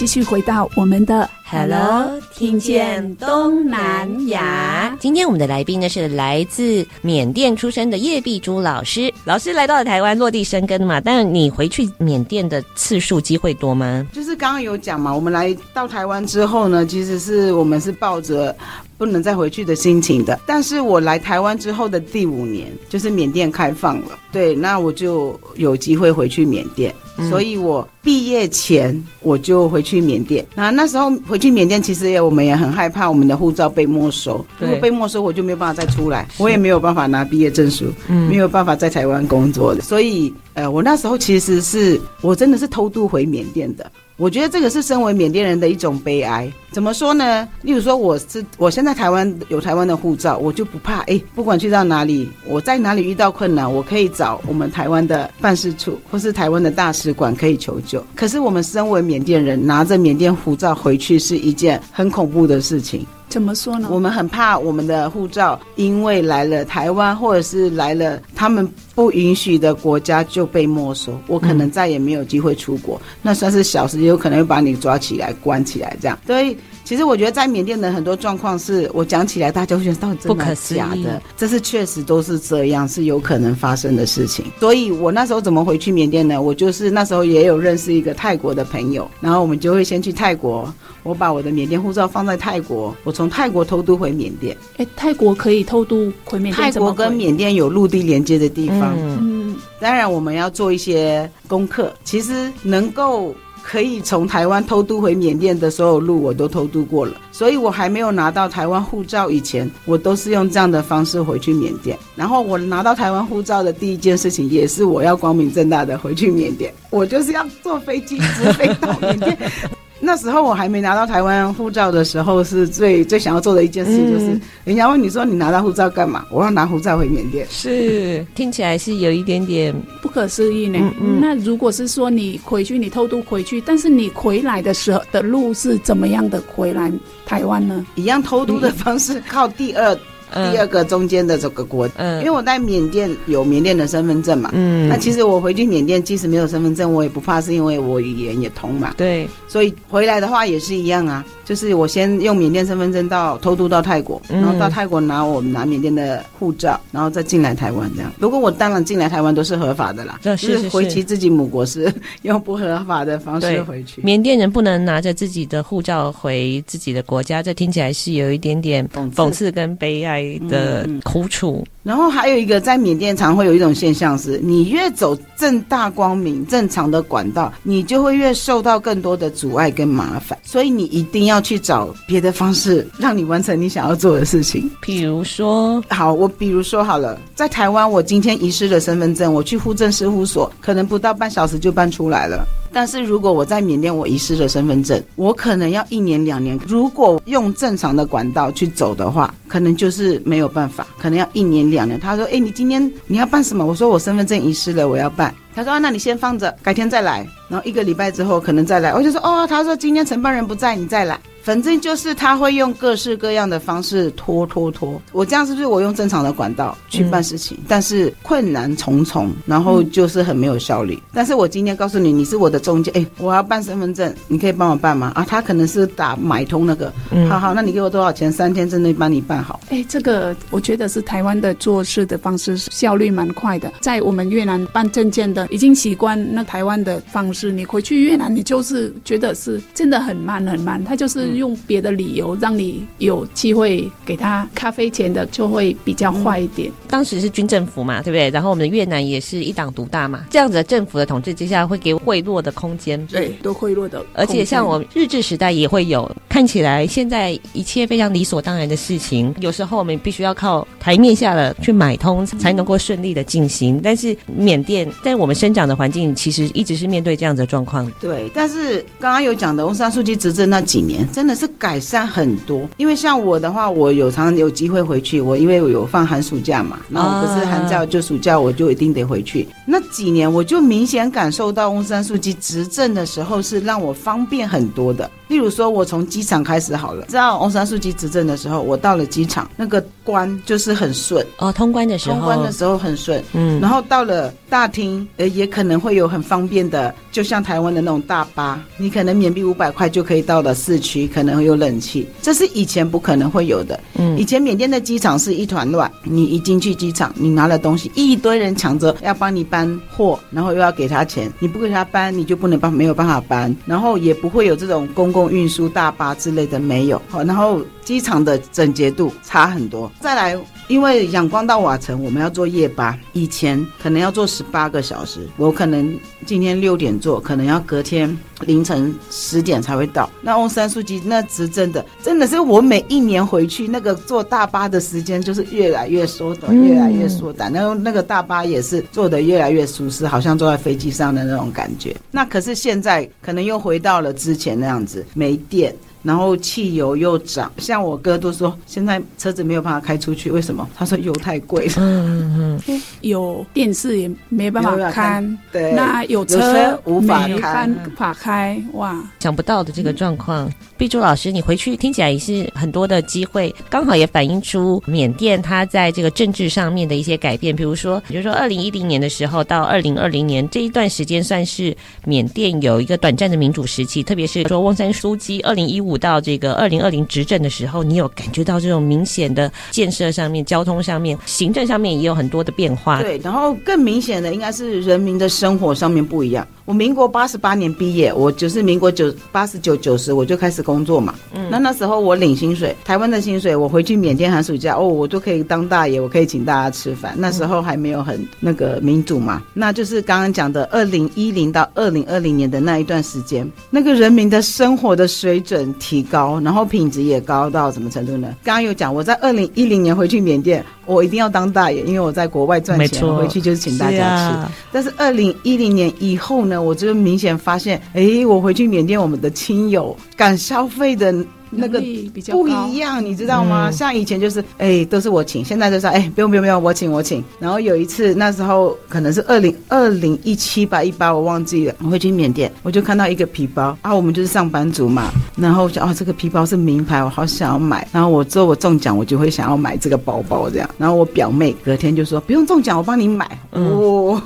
继续回到我们的。Hello，听见东南亚。今天我们的来宾呢是来自缅甸出生的叶碧珠老师。老师来到了台湾落地生根嘛，但你回去缅甸的次数机会多吗？就是刚刚有讲嘛，我们来到台湾之后呢，其实是我们是抱着不能再回去的心情的。但是我来台湾之后的第五年，就是缅甸开放了，对，那我就有机会回去缅甸。所以我毕业前我就回去缅甸。那那时候回去缅甸，其实也我们也很害怕我们的护照被没收。如果被没收，我就没有办法再出来，我也没有办法拿毕业证书，没有办法在台湾工作的。所以，呃，我那时候其实是我真的是偷渡回缅甸的。我觉得这个是身为缅甸人的一种悲哀。怎么说呢？例如说，我是我现在台湾有台湾的护照，我就不怕。哎，不管去到哪里，我在哪里遇到困难，我可以找我们台湾的办事处或是台湾的大使馆可以求救。可是我们身为缅甸人，拿着缅甸护照回去是一件很恐怖的事情。怎么说呢？我们很怕我们的护照因为来了台湾，或者是来了他们不允许的国家就被没收，我可能再也没有机会出国。嗯、那算是小事，有可能会把你抓起来关起来这样。所以，其实我觉得在缅甸的很多状况是我讲起来，大家会觉得到底真的假的？这是确实都是这样，是有可能发生的事情。所以我那时候怎么回去缅甸呢？我就是那时候也有认识一个泰国的朋友，然后我们就会先去泰国。我把我的缅甸护照放在泰国，我从泰国偷渡回缅甸。哎，泰国可以偷渡回缅甸？泰国跟缅甸有陆地连接的地方。嗯，嗯当然我们要做一些功课。其实能够可以从台湾偷渡回缅甸的所有路，我都偷渡过了。所以我还没有拿到台湾护照以前，我都是用这样的方式回去缅甸。然后我拿到台湾护照的第一件事情，也是我要光明正大的回去缅甸。我就是要坐飞机直飞到缅甸。那时候我还没拿到台湾护照的时候，是最最想要做的一件事，就是、嗯、人家问你说你拿到护照干嘛？我要拿护照回缅甸。是，[LAUGHS] 听起来是有一点点不可思议呢。嗯嗯。那如果是说你回去，你偷渡回去，但是你回来的时候的路是怎么样的回来台湾呢？一样偷渡的方式，靠第二。第二个中间的这个国，嗯，因为我在缅甸有缅甸的身份证嘛，嗯，那其实我回去缅甸，即使没有身份证，我也不怕，是因为我语言也通嘛，对，所以回来的话也是一样啊。就是我先用缅甸身份证到偷渡到泰国，然后到泰国拿我们拿缅甸的护照，然后再进来台湾这样。如果我当然进来台湾都是合法的啦，就是回其自己母国是用不合法的方式回去。缅甸人不能拿着自己的护照回自己的国家，这听起来是有一点点讽刺跟悲哀的苦楚。然后还有一个，在缅甸常会有一种现象是，你越走正大光明、正常的管道，你就会越受到更多的阻碍跟麻烦，所以你一定要。去找别的方式，让你完成你想要做的事情。比如说，好，我比如说好了，在台湾，我今天遗失了身份证，我去户政事务所，可能不到半小时就办出来了。但是如果我在缅甸，我遗失了身份证，我可能要一年两年。如果用正常的管道去走的话，可能就是没有办法，可能要一年两年。他说：“哎，你今天你要办什么？”我说：“我身份证遗失了，我要办。”他说：“啊，那你先放着，改天再来。”然后一个礼拜之后可能再来，我就说：“哦。”他说：“今天承办人不在，你再来。”反正就是他会用各式各样的方式拖拖拖。我这样是不是我用正常的管道去办事情？嗯、但是困难重重，然后就是很没有效率。嗯、但是我今天告诉你，你是我的中介，哎，我要办身份证，你可以帮我办吗？啊，他可能是打买通那个，嗯、好好，那你给我多少钱？三天之内帮你办好。哎，这个我觉得是台湾的做事的方式效率蛮快的。在我们越南办证件的已经习惯那台湾的方式，你回去越南，你就是觉得是真的很慢很慢，他就是。用别的理由让你有机会给他咖啡钱的，就会比较坏一点。当时是军政府嘛，对不对？然后我们的越南也是一党独大嘛，这样子的政府的统治之下，会给贿赂的空间。对，都贿赂的。而且像我们日治时代也会有，看起来现在一切非常理所当然的事情，有时候我们必须要靠台面下的去买通，才能够顺利的进行。但是缅甸在我们我们生长的环境，其实一直是面对这样的状况。对，但是刚刚有讲的，翁山书记执政那几年，真的是改善很多。因为像我的话，我有常常有机会回去。我因为我有放寒暑假嘛，然后不是寒假就暑假，我就一定得回去。那几年我就明显感受到翁山书记执政的时候是让我方便很多的。例如说，我从机场开始好了，知道翁山书记执政的时候，我到了机场，那个关就是很顺哦，通关的时候，通关的时候很顺，嗯，然后到了大厅，呃，也可能会有很方便的，就像台湾的那种大巴，你可能缅币五百块就可以到了市区，可能会有。有冷气，这是以前不可能会有的。嗯，以前缅甸的机场是一团乱，你一进去机场，你拿了东西，一堆人抢着要帮你搬货，然后又要给他钱，你不给他搬，你就不能帮，没有办法搬，然后也不会有这种公共运输大巴之类的，没有。好，然后机场的整洁度差很多。再来，因为仰光到瓦城，我们要坐夜巴，以前可能要坐十八个小时，我可能。今天六点做，可能要隔天凌晨十点才会到。那翁山书记那是真的，真的是我每一年回去，那个坐大巴的时间就是越来越缩短，越来越缩短。然后那个大巴也是坐的越来越舒适，好像坐在飞机上的那种感觉。那可是现在可能又回到了之前那样子，没电。然后汽油又涨，像我哥都说现在车子没有办法开出去，为什么？他说油太贵了。嗯嗯嗯，有电视也没办法看，对，那有车，无法开，无法开，哇，想不到的这个状况。碧珠老师，你回去听起来也是很多的机会，刚好也反映出缅甸它在这个政治上面的一些改变。比如说，比如说二零一零年的时候到二零二零年这一段时间，算是缅甸有一个短暂的民主时期。特别是说翁山苏姬二零一五到这个二零二零执政的时候，你有感觉到这种明显的建设上面、交通上面、行政上面也有很多的变化。对，然后更明显的应该是人民的生活上面不一样。我民国八十八年毕业，我就是民国九八十九九十我就开始工作嘛。嗯，那那时候我领薪水，台湾的薪水，我回去缅甸寒暑假，哦，我都可以当大爷，我可以请大家吃饭。那时候还没有很那个民主嘛，那就是刚刚讲的二零一零到二零二零年的那一段时间，那个人民的生活的水准提高，然后品质也高到什么程度呢？刚刚有讲，我在二零一零年回去缅甸，我一定要当大爷，因为我在国外赚钱，回去就是请大家吃。啊、但是二零一零年以后呢？我就明显发现，哎，我回去缅甸，我们的亲友敢消费的。那个不一样，你知道吗？像以前就是，哎，都是我请，现在就是，哎，不用不用不用，我请我请。然后有一次，那时候可能是二零二零一七吧，一八我忘记了。我会去缅甸，我就看到一个皮包啊，我们就是上班族嘛。然后我想，哦，这个皮包是名牌，我好想要买。然后我之后我中奖，我就会想要买这个包包这样。然后我表妹隔天就说，不用中奖，我帮你买。哦，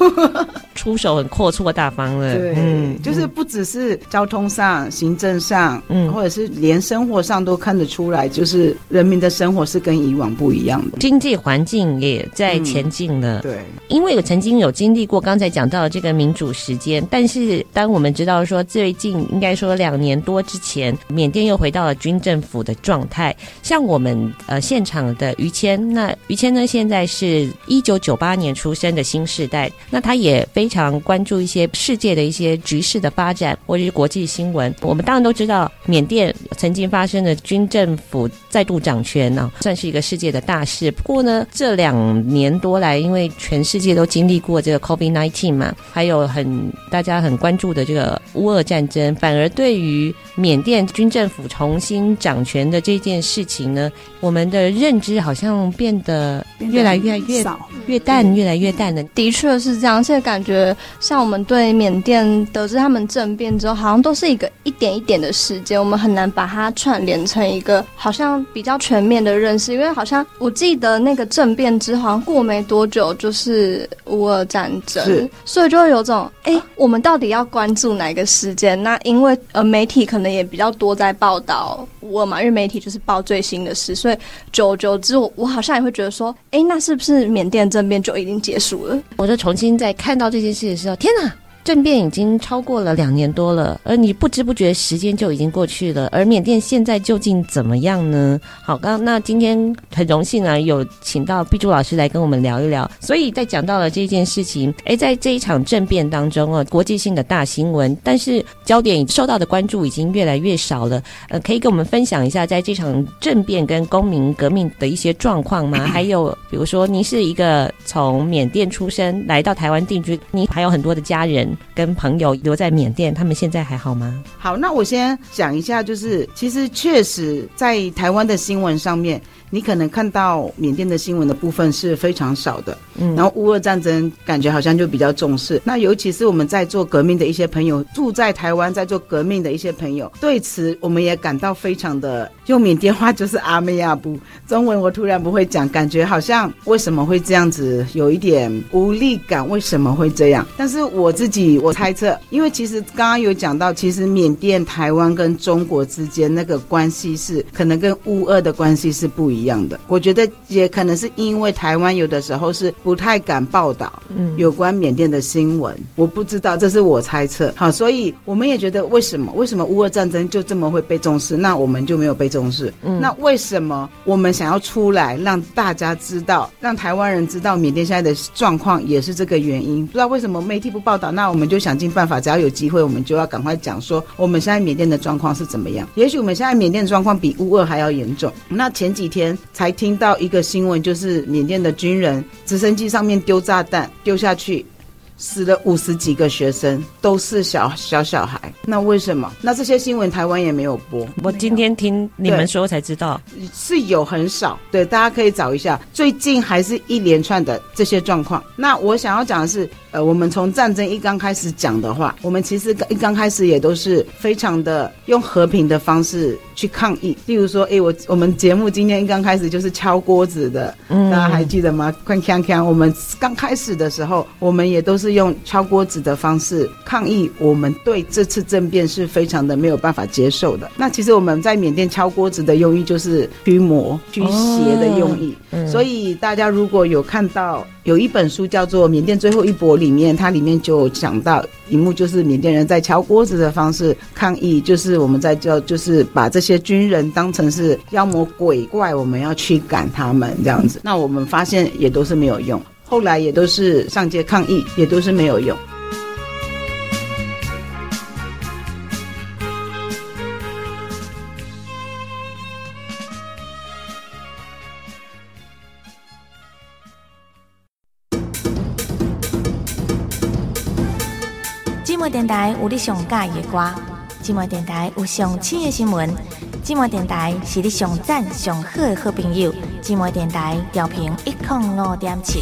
出手很阔绰大方了。对，嗯，就是不只是交通上、行政上，嗯，或者是连生活。活上都看得出来，就是人民的生活是跟以往不一样的，经济环境也在前进了。嗯、对，因为我曾经有经历过刚才讲到的这个民主时间，但是当我们知道说最近应该说两年多之前，缅甸又回到了军政府的状态。像我们呃现场的于谦，那于谦呢现在是一九九八年出生的新世代，那他也非常关注一些世界的一些局势的发展或者是国际新闻。我们当然都知道缅甸曾经发发生了军政府再度掌权呢、啊，算是一个世界的大事。不过呢，这两年多来，因为全世界都经历过这个 COVID-19 嘛，还有很大家很关注的这个乌俄战争，反而对于缅甸军政府重新掌权的这件事情呢，我们的认知好像变得越来越越少、越淡、越来越淡的。的确是这样，现在感觉像我们对缅甸得知他们政变之后，好像都是一个一点一点的时间，我们很难把它串。连成一个好像比较全面的认识，因为好像我记得那个政变之后，好像过没多久就是乌俄战争，所以就会有种哎，我们到底要关注哪个事件？那因为呃媒体可能也比较多在报道乌俄嘛，因为媒体就是报最新的事，所以久而久之，我我好像也会觉得说，哎，那是不是缅甸政变就已经结束了？我就重新在看到这件事的时候，天哪！政变已经超过了两年多了，而你不知不觉时间就已经过去了。而缅甸现在究竟怎么样呢？好，刚那今天很荣幸啊，有请到毕珠老师来跟我们聊一聊。所以在讲到了这件事情，诶，在这一场政变当中啊，国际性的大新闻，但是焦点受到的关注已经越来越少了。呃，可以跟我们分享一下在这场政变跟公民革命的一些状况吗？[CLEARS THROAT] 还有，比如说您是一个从缅甸出生来到台湾定居，您还有很多的家人。跟朋友留在缅甸，他们现在还好吗？好，那我先讲一下，就是其实确实在台湾的新闻上面。你可能看到缅甸的新闻的部分是非常少的，嗯，然后乌俄战争感觉好像就比较重视。那尤其是我们在做革命的一些朋友，住在台湾在做革命的一些朋友，对此我们也感到非常的，用缅甸话就是阿妹亚布，中文我突然不会讲，感觉好像为什么会这样子，有一点无力感，为什么会这样？但是我自己我猜测，因为其实刚刚有讲到，其实缅甸、台湾跟中国之间那个关系是可能跟乌俄的关系是不一样。一样的。我觉得也可能是因为台湾有的时候是不太敢报道有关缅甸的新闻，我不知道，这是我猜测。好，所以我们也觉得为什么为什么乌俄战争就这么会被重视，那我们就没有被重视？那为什么我们想要出来让大家知道，让台湾人知道缅甸现在的状况也是这个原因？不知道为什么媒体不报道，那我们就想尽办法，只要有机会，我们就要赶快讲说我们现在缅甸的状况是怎么样。也许我们现在缅甸的状况比乌俄还要严重。那前几天才听到一个新闻，就是缅甸的军人直升机上面丢炸弹丢下去。死了五十几个学生，都是小小小孩。那为什么？那这些新闻台湾也没有播。我今天听你们说才知道，是有很少。对，大家可以找一下。最近还是一连串的这些状况。那我想要讲的是，呃，我们从战争一刚开始讲的话，我们其实一刚开始也都是非常的用和平的方式去抗议。例如说，哎，我我们节目今天一刚开始就是敲锅子的，嗯大家还记得吗？快锵锵！我们刚开始的时候，我们也都是。是用敲锅子的方式抗议，我们对这次政变是非常的没有办法接受的。那其实我们在缅甸敲锅子的用意就是驱魔驱邪的用意。所以大家如果有看到有一本书叫做《缅甸最后一搏》里面，它里面就讲到一幕，就是缅甸人在敲锅子的方式抗议，就是我们在叫，就是把这些军人当成是妖魔鬼怪，我们要驱赶他们这样子。那我们发现也都是没有用。后来也都是上街抗议，也都是没有用。寂寞电台有你上喜的歌，寂寞电台有上新的新闻，寂寞电台是你上赞上好的好朋友，寂寞电台调频一零五点七。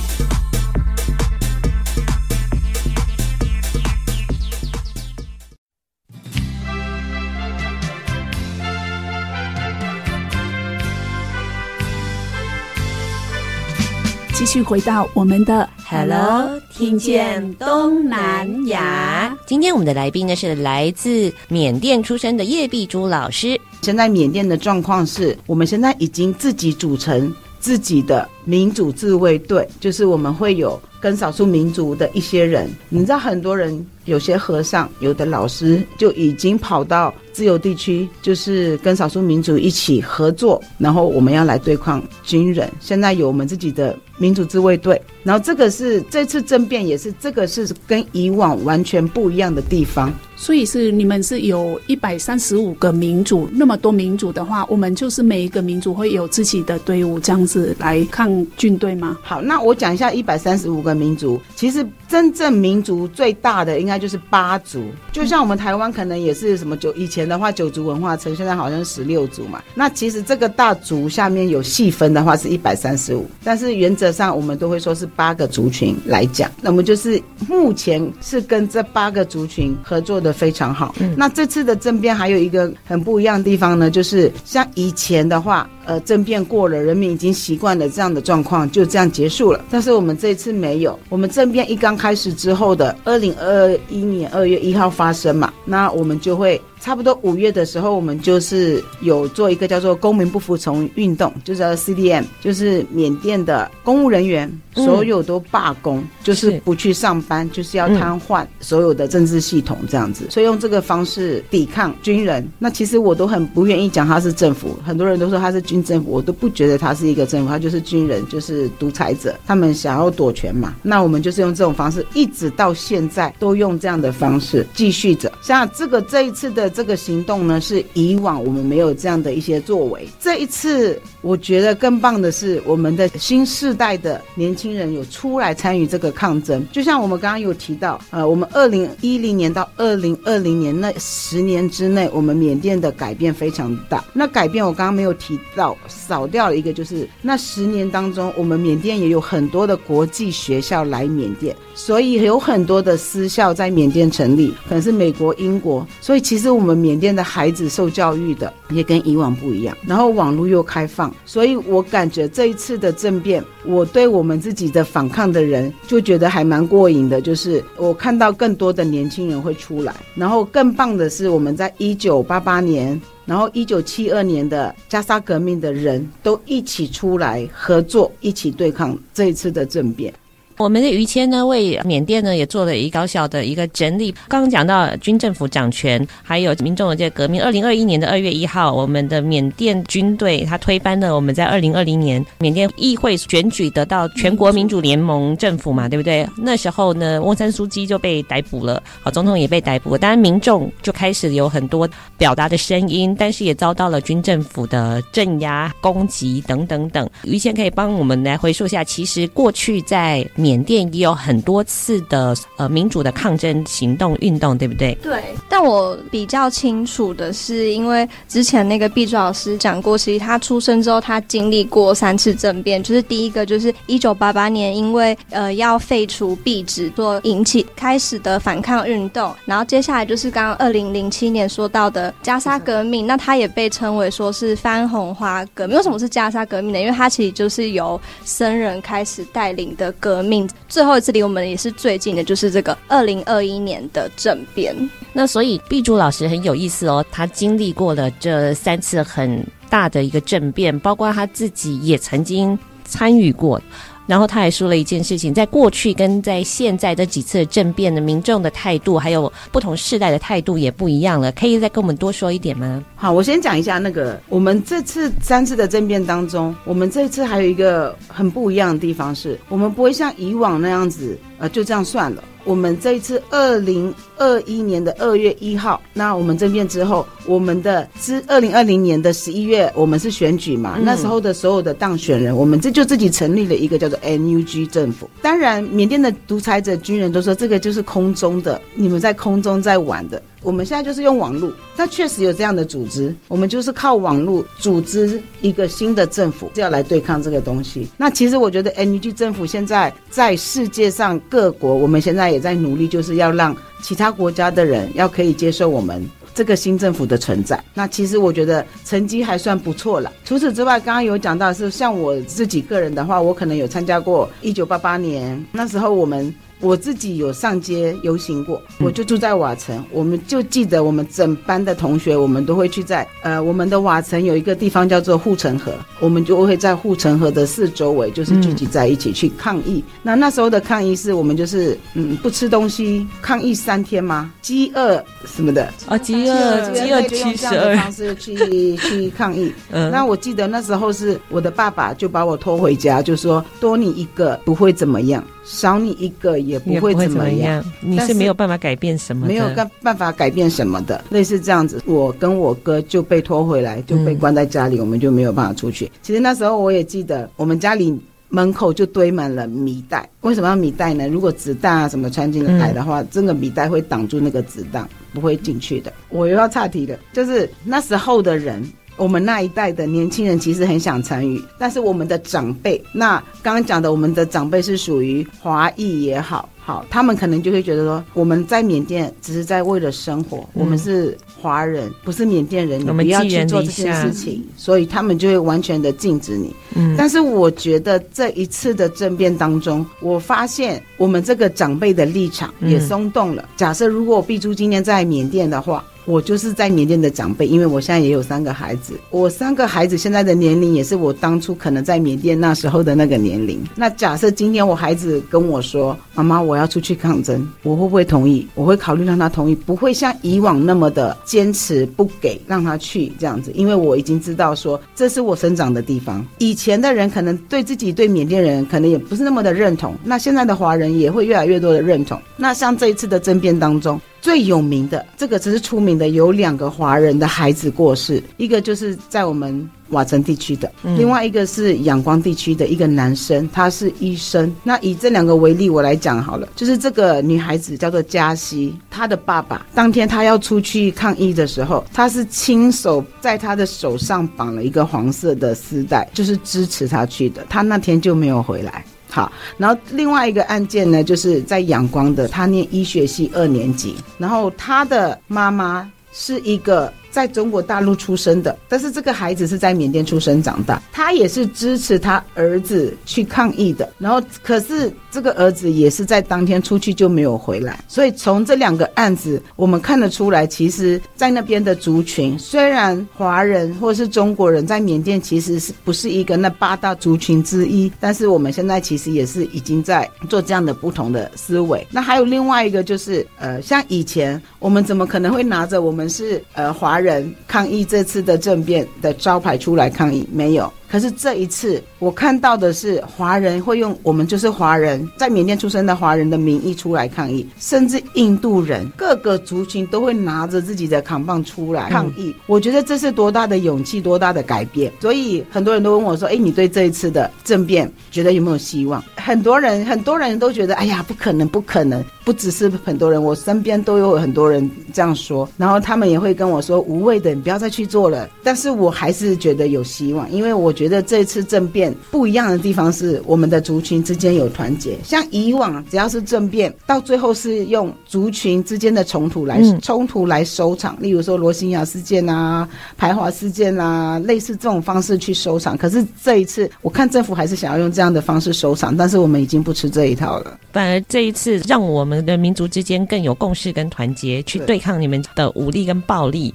继续回到我们的 Hello，听见东南亚。今天我们的来宾呢是来自缅甸出生的叶碧珠老师。现在缅甸的状况是我们现在已经自己组成自己的民主自卫队，就是我们会有跟少数民族的一些人。你知道，很多人有些和尚、有的老师就已经跑到自由地区，就是跟少数民族一起合作，然后我们要来对抗军人。现在有我们自己的。民主自卫队，然后这个是这次政变也是这个是跟以往完全不一样的地方，所以是你们是有一百三十五个民族，那么多民族的话，我们就是每一个民族会有自己的队伍这样子来抗军队吗？好，那我讲一下一百三十五个民族，其实真正民族最大的应该就是八族，就像我们台湾可能也是什么九以前的话九族文化城，现在好像十六族嘛，那其实这个大族下面有细分的话是一百三十五，但是原则。上我们都会说是八个族群来讲，那么就是目前是跟这八个族群合作的非常好。嗯，那这次的政变还有一个很不一样的地方呢，就是像以前的话，呃，政变过了，人民已经习惯了这样的状况，就这样结束了。但是我们这一次没有，我们政变一刚开始之后的二零二一年二月一号发生嘛，那我们就会。差不多五月的时候，我们就是有做一个叫做“公民不服从运动”，就是 CDM，就是缅甸的公务人员所有都罢工，就是不去上班，就是要瘫痪所有的政治系统这样子，所以用这个方式抵抗军人。那其实我都很不愿意讲他是政府，很多人都说他是军政府，我都不觉得他是一个政府，他就是军人，就是独裁者，他们想要夺权嘛。那我们就是用这种方式，一直到现在都用这样的方式继续着。像这个这一次的。这个行动呢，是以往我们没有这样的一些作为。这一次，我觉得更棒的是，我们的新世代的年轻人有出来参与这个抗争。就像我们刚刚有提到，呃，我们二零一零年到二零二零年那十年之内，我们缅甸的改变非常大。那改变我刚刚没有提到，少掉了一个，就是那十年当中，我们缅甸也有很多的国际学校来缅甸，所以有很多的私校在缅甸成立，可能是美国、英国。所以其实。我们缅甸的孩子受教育的也跟以往不一样，然后网络又开放，所以我感觉这一次的政变，我对我们自己的反抗的人就觉得还蛮过瘾的，就是我看到更多的年轻人会出来，然后更棒的是我们在一九八八年然后一九七二年的加沙革命的人都一起出来合作，一起对抗这一次的政变。我们的于谦呢，为缅甸呢也做了一高效的一个整理。刚刚讲到军政府掌权，还有民众的这个革命。二零二一年的二月一号，我们的缅甸军队他推翻了我们在二零二零年缅甸议会选举得到全国民主联盟政府嘛，对不对？那时候呢，翁山苏姬就被逮捕了，好，总统也被逮捕了。当然，民众就开始有很多表达的声音，但是也遭到了军政府的镇压、攻击等等等。于谦可以帮我们来回溯一下，其实过去在缅甸也有很多次的呃民主的抗争行动运动，对不对？对，但我比较清楚的是，因为之前那个碧珠老师讲过，其实他出生之后，他经历过三次政变，就是第一个就是一九八八年，因为呃要废除币制，所引起开始的反抗运动，然后接下来就是刚刚二零零七年说到的加沙革命，那他也被称为说是番红花革命。为什么是加沙革命呢？因为它其实就是由僧人开始带领的革命。最后一次离我们也是最近的，就是这个二零二一年的政变。那所以碧珠老师很有意思哦，他经历过了这三次很大的一个政变，包括他自己也曾经参与过。然后他还说了一件事情，在过去跟在现在这几次政变的民众的态度，还有不同世代的态度也不一样了。可以再跟我们多说一点吗？好，我先讲一下那个我们这次三次的政变当中，我们这次还有一个很不一样的地方是，我们不会像以往那样子，呃，就这样算了。我们这一次二零二一年的二月一号，那我们政变之后，我们的之二零二零年的十一月，我们是选举嘛，嗯、那时候的所有的当选人，我们这就自己成立了一个叫做 NUG 政府。当然，缅甸的独裁者军人都说这个就是空中的，你们在空中在玩的。我们现在就是用网络，它确实有这样的组织。我们就是靠网络组织一个新的政府，就要来对抗这个东西。那其实我觉得 NG 政府现在在世界上各国，我们现在也在努力，就是要让其他国家的人要可以接受我们这个新政府的存在。那其实我觉得成绩还算不错了。除此之外，刚刚有讲到是像我自己个人的话，我可能有参加过一九八八年那时候我们。我自己有上街游行过，我就住在瓦城，我们就记得我们整班的同学，我们都会去在呃我们的瓦城有一个地方叫做护城河，我们就会在护城河的四周围就是聚集在一起去抗议。嗯、那那时候的抗议是我们就是嗯不吃东西抗议三天吗？饥饿什么的啊，饥饿饥饿七十二方式去 [LAUGHS] 去抗议。嗯，那我记得那时候是我的爸爸就把我拖回家，就说多你一个不会怎么样。少你一个也不会怎么样，你是没有办法改变什么的，没有办办法改变什么的，类似这样子。我跟我哥就被拖回来，就被关在家里，嗯、我们就没有办法出去。其实那时候我也记得，我们家里门口就堆满了米袋。为什么要米袋呢？如果子弹啊什么穿进来的话，这个米袋会挡住那个子弹，不会进去的。我又要岔题了，就是那时候的人。我们那一代的年轻人其实很想参与，但是我们的长辈，那刚刚讲的我们的长辈是属于华裔也好。好，他们可能就会觉得说，我们在缅甸只是在为了生活，嗯、我们是华人，不是缅甸人，你不要去做这件事情，所以他们就会完全的禁止你。嗯，但是我觉得这一次的政变当中，我发现我们这个长辈的立场也松动了。嗯、假设如果我碧珠今天在缅甸的话，我就是在缅甸的长辈，因为我现在也有三个孩子，我三个孩子现在的年龄也是我当初可能在缅甸那时候的那个年龄。那假设今天我孩子跟我说：“妈妈，我。”要出去抗争，我会不会同意？我会考虑让他同意，不会像以往那么的坚持不给让他去这样子，因为我已经知道说这是我生长的地方。以前的人可能对自己对缅甸人可能也不是那么的认同，那现在的华人也会越来越多的认同。那像这一次的争辩当中。最有名的这个只是出名的，有两个华人的孩子过世，一个就是在我们瓦城地区的，嗯、另外一个是仰光地区的一个男生，他是医生。那以这两个为例，我来讲好了，就是这个女孩子叫做嘉熙，她的爸爸当天她要出去抗议的时候，他是亲手在她的手上绑了一个黄色的丝带，就是支持她去的。她那天就没有回来。好，然后另外一个案件呢，就是在仰光的，他念医学系二年级，然后他的妈妈是一个在中国大陆出生的，但是这个孩子是在缅甸出生长大，他也是支持他儿子去抗议的。然后，可是这个儿子也是在当天出去就没有回来。所以从这两个案子，我们看得出来，其实，在那边的族群，虽然华人或是中国人在缅甸其实是不是一个那八大族群之一，但是我们现在其实也是已经在做这样的不同的思维。那还有另外一个就是，呃，像以前我们怎么可能会拿着我们是呃华人抗议这次的政变的招牌出来抗议？没有。可是这一次，我看到的是华人会用我们就是华人在缅甸出生的华人的名义出来抗议，甚至印度人各个族群都会拿着自己的扛棒出来抗议。我觉得这是多大的勇气，多大的改变。所以很多人都问我说：“哎，你对这一次的政变觉得有没有希望？”很多人很多人都觉得：“哎呀，不可能，不可能。”不只是很多人，我身边都有很多人这样说，然后他们也会跟我说：“无谓的，你不要再去做了。”但是我还是觉得有希望，因为我觉得这次政变不一样的地方是我们的族群之间有团结。像以往只要是政变，到最后是用族群之间的冲突来冲突来收场，例如说罗兴亚事件啊、排华事件啊，类似这种方式去收场。可是这一次，我看政府还是想要用这样的方式收场，但是我们已经不吃这一套了。反而这一次让。我们的民族之间更有共识跟团结，去对抗你们的武力跟暴力。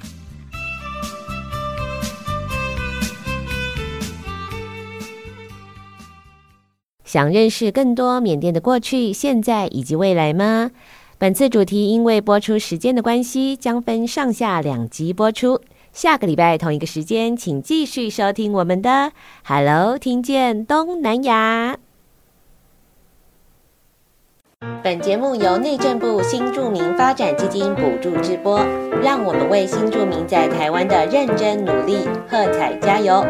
想认识更多缅甸的过去、现在以及未来吗？本次主题因为播出时间的关系，将分上下两集播出。下个礼拜同一个时间，请继续收听我们的《Hello，听见东南亚》。本节目由内政部新住民发展基金补助直播，让我们为新住民在台湾的认真努力喝彩加油。